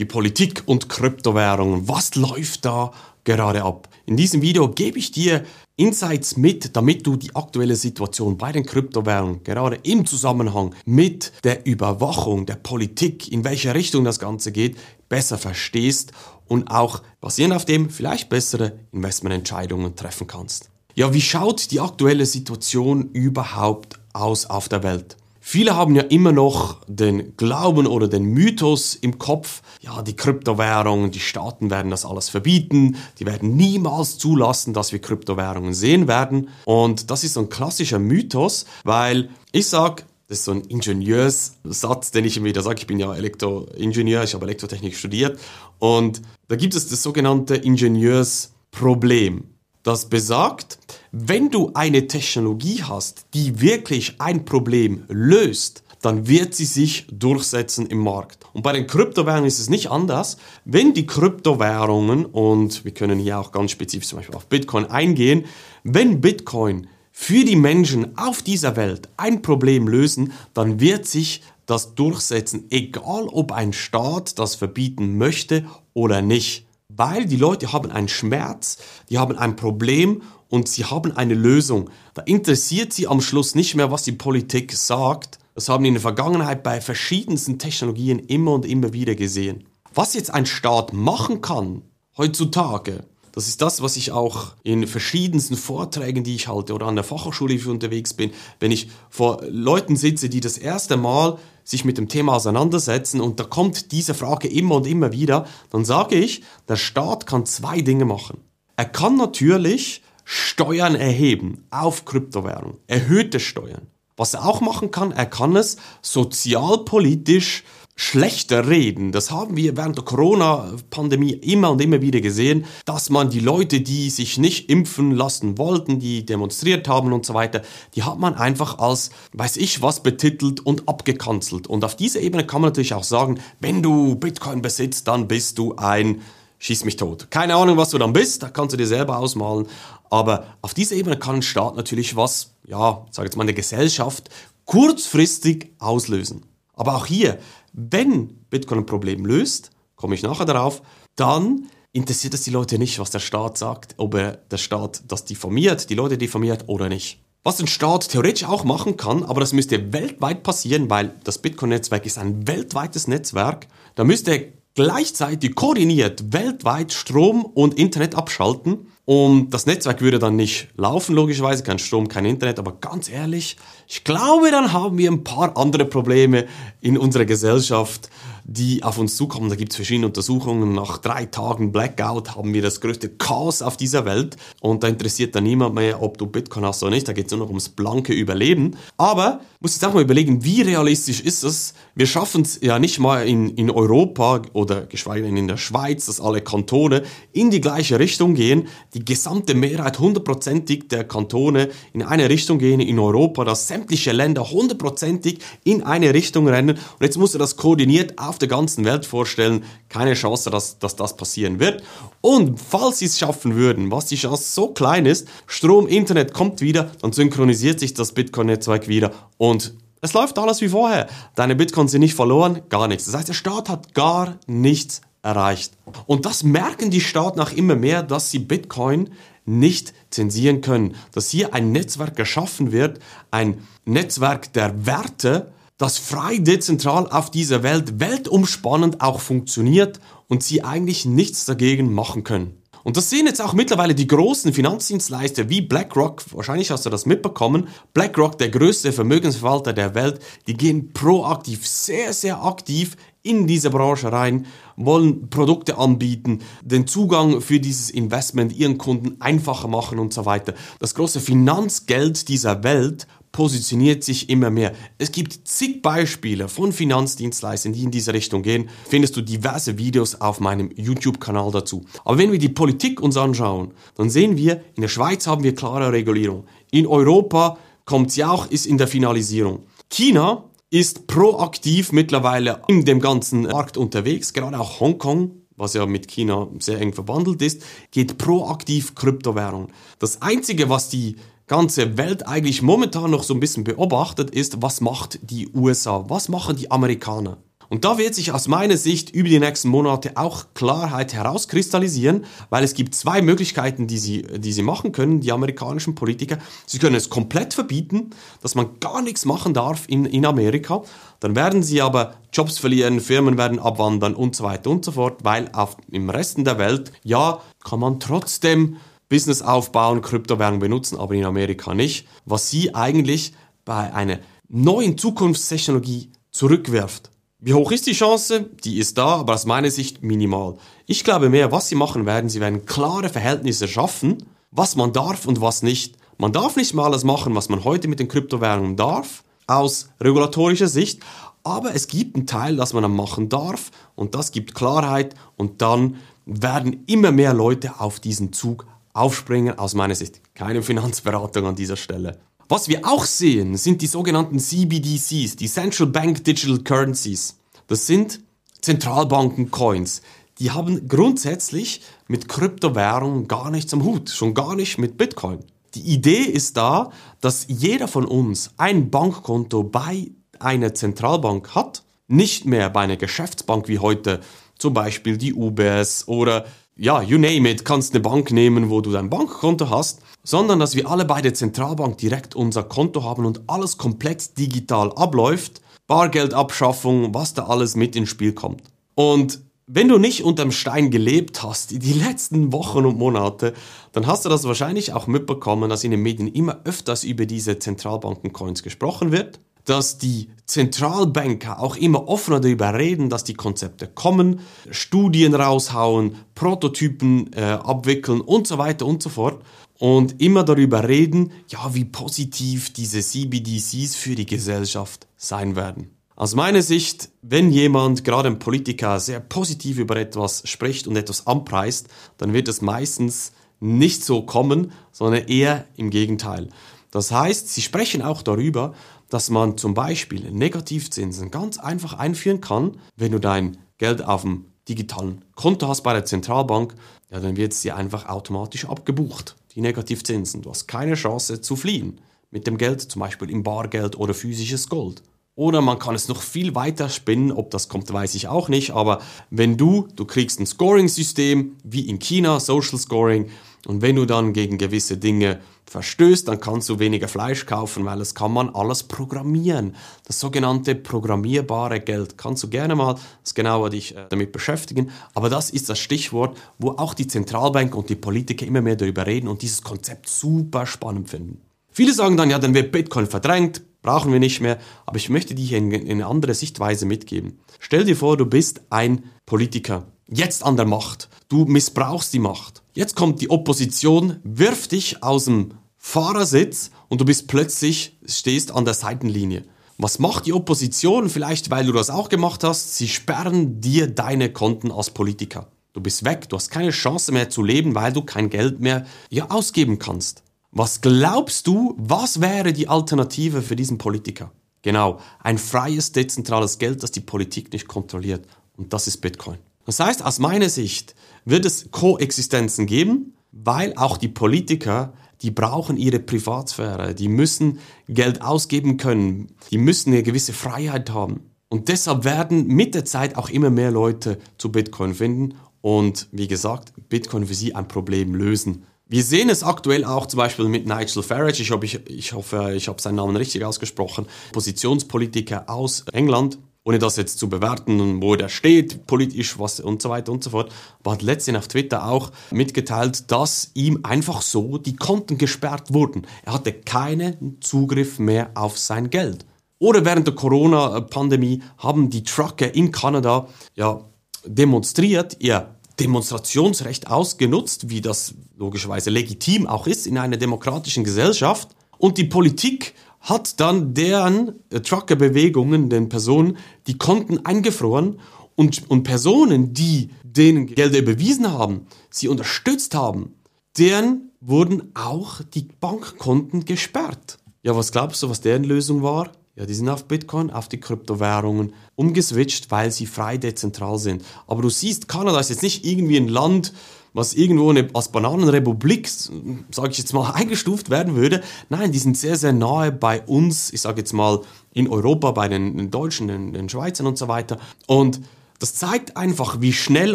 die Politik und Kryptowährungen. Was läuft da gerade ab? In diesem Video gebe ich dir Insights mit, damit du die aktuelle Situation bei den Kryptowährungen gerade im Zusammenhang mit der Überwachung der Politik, in welche Richtung das Ganze geht, besser verstehst und auch basierend auf dem vielleicht bessere Investmententscheidungen treffen kannst. Ja, wie schaut die aktuelle Situation überhaupt aus auf der Welt? Viele haben ja immer noch den Glauben oder den Mythos im Kopf, ja, die Kryptowährungen, die Staaten werden das alles verbieten, die werden niemals zulassen, dass wir Kryptowährungen sehen werden. Und das ist so ein klassischer Mythos, weil ich sage, das ist so ein Ingenieurssatz, den ich immer wieder sage. Ich bin ja Elektroingenieur, ich habe Elektrotechnik studiert. Und da gibt es das sogenannte Ingenieursproblem. Das besagt, wenn du eine Technologie hast, die wirklich ein Problem löst, dann wird sie sich durchsetzen im Markt. Und bei den Kryptowährungen ist es nicht anders. Wenn die Kryptowährungen, und wir können hier auch ganz spezifisch zum Beispiel auf Bitcoin eingehen, wenn Bitcoin für die Menschen auf dieser Welt ein Problem lösen, dann wird sich das durchsetzen, egal ob ein Staat das verbieten möchte oder nicht. Weil die Leute haben einen Schmerz, die haben ein Problem und sie haben eine Lösung. Da interessiert sie am Schluss nicht mehr, was die Politik sagt. Das haben wir in der Vergangenheit bei verschiedensten Technologien immer und immer wieder gesehen. Was jetzt ein Staat machen kann, heutzutage, das ist das, was ich auch in verschiedensten Vorträgen, die ich halte oder an der Fachhochschule, wie unterwegs bin, wenn ich vor Leuten sitze, die das erste Mal sich mit dem Thema auseinandersetzen und da kommt diese Frage immer und immer wieder, dann sage ich, der Staat kann zwei Dinge machen. Er kann natürlich Steuern erheben auf Kryptowährungen, erhöhte Steuern. Was er auch machen kann, er kann es sozialpolitisch schlechter reden. Das haben wir während der Corona-Pandemie immer und immer wieder gesehen, dass man die Leute, die sich nicht impfen lassen wollten, die demonstriert haben und so weiter, die hat man einfach als, weiß ich was, betitelt und abgekanzelt. Und auf dieser Ebene kann man natürlich auch sagen, wenn du Bitcoin besitzt, dann bist du ein schieß mich tot. Keine Ahnung, was du dann bist, da kannst du dir selber ausmalen. Aber auf dieser Ebene kann ein Staat natürlich was, ja, sag jetzt mal eine Gesellschaft, kurzfristig auslösen. Aber auch hier, wenn Bitcoin ein Problem löst, komme ich nachher darauf, dann interessiert es die Leute nicht, was der Staat sagt, ob er der Staat das diffamiert, die Leute diffamiert oder nicht. Was ein Staat theoretisch auch machen kann, aber das müsste weltweit passieren, weil das Bitcoin-Netzwerk ist ein weltweites Netzwerk. Da müsste gleichzeitig koordiniert weltweit Strom und Internet abschalten und das Netzwerk würde dann nicht laufen, logischerweise, kein Strom, kein Internet, aber ganz ehrlich, ich glaube, dann haben wir ein paar andere Probleme in unserer Gesellschaft, die auf uns zukommen. Da gibt es verschiedene Untersuchungen. Nach drei Tagen Blackout haben wir das größte Chaos auf dieser Welt. Und da interessiert dann niemand mehr, ob du Bitcoin hast oder nicht. Da geht es nur noch ums blanke Überleben. Aber muss jetzt auch mal überlegen, wie realistisch ist es? Wir schaffen es ja nicht mal in, in Europa oder geschweige denn in der Schweiz, dass alle Kantone in die gleiche Richtung gehen. Die gesamte Mehrheit, hundertprozentig der Kantone in eine Richtung gehen in Europa, dass sämtliche Länder hundertprozentig in eine Richtung rennen. Und jetzt muss er das koordiniert auf der ganzen Welt vorstellen, keine Chance, dass, dass das passieren wird. Und falls sie es schaffen würden, was die Chance so klein ist, Strom, Internet kommt wieder, dann synchronisiert sich das Bitcoin-Netzwerk wieder und es läuft alles wie vorher. Deine Bitcoins sind nicht verloren, gar nichts. Das heißt, der Staat hat gar nichts erreicht. Und das merken die Staaten auch immer mehr, dass sie Bitcoin nicht zensieren können. Dass hier ein Netzwerk geschaffen wird, ein Netzwerk der Werte, das frei dezentral auf dieser Welt weltumspannend auch funktioniert und sie eigentlich nichts dagegen machen können. Und das sehen jetzt auch mittlerweile die großen Finanzdienstleister wie BlackRock, wahrscheinlich hast du das mitbekommen. BlackRock, der größte Vermögensverwalter der Welt, die gehen proaktiv, sehr, sehr aktiv in diese Branche rein, wollen Produkte anbieten, den Zugang für dieses Investment ihren Kunden einfacher machen und so weiter. Das große Finanzgeld dieser Welt positioniert sich immer mehr. Es gibt zig Beispiele von Finanzdienstleistern, die in diese Richtung gehen. Findest du diverse Videos auf meinem YouTube-Kanal dazu. Aber wenn wir die Politik uns anschauen, dann sehen wir, in der Schweiz haben wir klare Regulierung. In Europa kommt sie auch, ist in der Finalisierung. China ist proaktiv mittlerweile in dem ganzen Markt unterwegs, gerade auch Hongkong was ja mit China sehr eng verbandelt ist, geht proaktiv Kryptowährung. Das Einzige, was die ganze Welt eigentlich momentan noch so ein bisschen beobachtet, ist, was macht die USA, was machen die Amerikaner. Und da wird sich aus meiner Sicht über die nächsten Monate auch Klarheit herauskristallisieren, weil es gibt zwei Möglichkeiten, die sie, die sie machen können, die amerikanischen Politiker. Sie können es komplett verbieten, dass man gar nichts machen darf in, in Amerika. Dann werden sie aber Jobs verlieren, Firmen werden abwandern und so weiter und so fort, weil auf, im Resten der Welt, ja, kann man trotzdem Business aufbauen, Kryptowährung benutzen, aber in Amerika nicht. Was sie eigentlich bei einer neuen Zukunftstechnologie zurückwirft. Wie hoch ist die Chance? Die ist da, aber aus meiner Sicht minimal. Ich glaube mehr, was sie machen werden, sie werden klare Verhältnisse schaffen, was man darf und was nicht. Man darf nicht mal alles machen, was man heute mit den Kryptowährungen darf, aus regulatorischer Sicht, aber es gibt einen Teil, das man machen darf und das gibt Klarheit und dann werden immer mehr Leute auf diesen Zug aufspringen, aus meiner Sicht. Keine Finanzberatung an dieser Stelle. Was wir auch sehen, sind die sogenannten CBDCs, die Central Bank Digital Currencies. Das sind Zentralbanken-Coins. Die haben grundsätzlich mit Kryptowährungen gar nichts am Hut, schon gar nicht mit Bitcoin. Die Idee ist da, dass jeder von uns ein Bankkonto bei einer Zentralbank hat, nicht mehr bei einer Geschäftsbank wie heute, zum Beispiel die UBS oder ja, you name it, kannst eine Bank nehmen, wo du dein Bankkonto hast, sondern dass wir alle bei der Zentralbank direkt unser Konto haben und alles komplett digital abläuft, Bargeldabschaffung, was da alles mit ins Spiel kommt. Und wenn du nicht unterm Stein gelebt hast die letzten Wochen und Monate, dann hast du das wahrscheinlich auch mitbekommen, dass in den Medien immer öfters über diese Zentralbanken-Coins gesprochen wird dass die Zentralbanker auch immer offener darüber reden, dass die Konzepte kommen, Studien raushauen, Prototypen äh, abwickeln und so weiter und so fort. Und immer darüber reden, ja, wie positiv diese CBDCs für die Gesellschaft sein werden. Aus meiner Sicht, wenn jemand, gerade ein Politiker, sehr positiv über etwas spricht und etwas anpreist, dann wird es meistens nicht so kommen, sondern eher im Gegenteil. Das heißt, sie sprechen auch darüber, dass man zum Beispiel Negativzinsen ganz einfach einführen kann, wenn du dein Geld auf dem digitalen Konto hast bei der Zentralbank, ja, dann wird es dir einfach automatisch abgebucht, die Negativzinsen. Du hast keine Chance zu fliehen mit dem Geld, zum Beispiel im Bargeld oder physisches Gold. Oder man kann es noch viel weiter spinnen, ob das kommt, weiß ich auch nicht, aber wenn du, du kriegst ein Scoring-System, wie in China, Social Scoring, und wenn du dann gegen gewisse Dinge verstößt, dann kannst du weniger Fleisch kaufen, weil es kann man alles programmieren. Das sogenannte programmierbare Geld. Kannst du gerne mal das genauer dich äh, damit beschäftigen. Aber das ist das Stichwort, wo auch die Zentralbank und die Politiker immer mehr darüber reden und dieses Konzept super spannend finden. Viele sagen dann, ja, dann wird Bitcoin verdrängt, brauchen wir nicht mehr. Aber ich möchte dir hier eine andere Sichtweise mitgeben. Stell dir vor, du bist ein Politiker, jetzt an der Macht. Du missbrauchst die Macht. Jetzt kommt die Opposition, wirft dich aus dem Fahrersitz und du bist plötzlich, stehst an der Seitenlinie. Was macht die Opposition? Vielleicht, weil du das auch gemacht hast. Sie sperren dir deine Konten als Politiker. Du bist weg, du hast keine Chance mehr zu leben, weil du kein Geld mehr ja, ausgeben kannst. Was glaubst du, was wäre die Alternative für diesen Politiker? Genau, ein freies, dezentrales Geld, das die Politik nicht kontrolliert. Und das ist Bitcoin. Das heißt, aus meiner Sicht wird es Koexistenzen geben, weil auch die Politiker die brauchen ihre Privatsphäre, die müssen Geld ausgeben können, die müssen eine gewisse Freiheit haben. Und deshalb werden mit der Zeit auch immer mehr Leute zu Bitcoin finden und wie gesagt, Bitcoin für sie ein Problem lösen. Wir sehen es aktuell auch zum Beispiel mit Nigel Farage, ich hoffe, ich, ich, hoffe, ich habe seinen Namen richtig ausgesprochen, Positionspolitiker aus England, ohne das jetzt zu bewerten, wo der steht, politisch, was und so weiter und so fort, aber hat letztens auf Twitter auch mitgeteilt, dass ihm einfach so die Konten gesperrt wurden. Er hatte keinen Zugriff mehr auf sein Geld. Oder während der Corona-Pandemie haben die Trucker in Kanada ja demonstriert, ihr Demonstrationsrecht ausgenutzt, wie das logischerweise legitim auch ist in einer demokratischen Gesellschaft. Und die Politik hat dann deren äh, Truckerbewegungen, den Personen, die Konten eingefroren und, und Personen, die denen Gelder überwiesen haben, sie unterstützt haben, deren wurden auch die Bankkonten gesperrt. Ja, was glaubst du, was deren Lösung war? Ja, die sind auf Bitcoin, auf die Kryptowährungen umgeswitcht, weil sie frei dezentral sind. Aber du siehst, Kanada ist jetzt nicht irgendwie ein Land, was irgendwo eine, als Bananenrepublik, sage ich jetzt mal, eingestuft werden würde. Nein, die sind sehr, sehr nahe bei uns, ich sage jetzt mal in Europa, bei den, den Deutschen, den, den Schweizern und so weiter. Und das zeigt einfach, wie schnell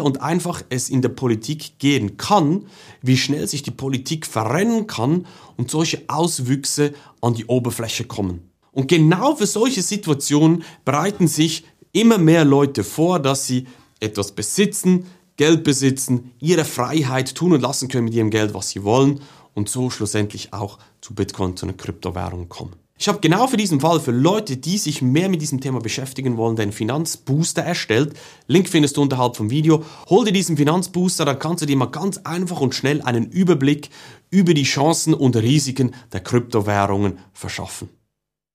und einfach es in der Politik gehen kann, wie schnell sich die Politik verrennen kann und solche Auswüchse an die Oberfläche kommen. Und genau für solche Situationen bereiten sich immer mehr Leute vor, dass sie etwas besitzen, Geld besitzen, ihre Freiheit tun und lassen können mit ihrem Geld, was sie wollen und so schlussendlich auch zu Bitcoin, zu einer Kryptowährung kommen. Ich habe genau für diesen Fall, für Leute, die sich mehr mit diesem Thema beschäftigen wollen, den Finanzbooster erstellt. Link findest du unterhalb vom Video. Hol dir diesen Finanzbooster, dann kannst du dir mal ganz einfach und schnell einen Überblick über die Chancen und Risiken der Kryptowährungen verschaffen.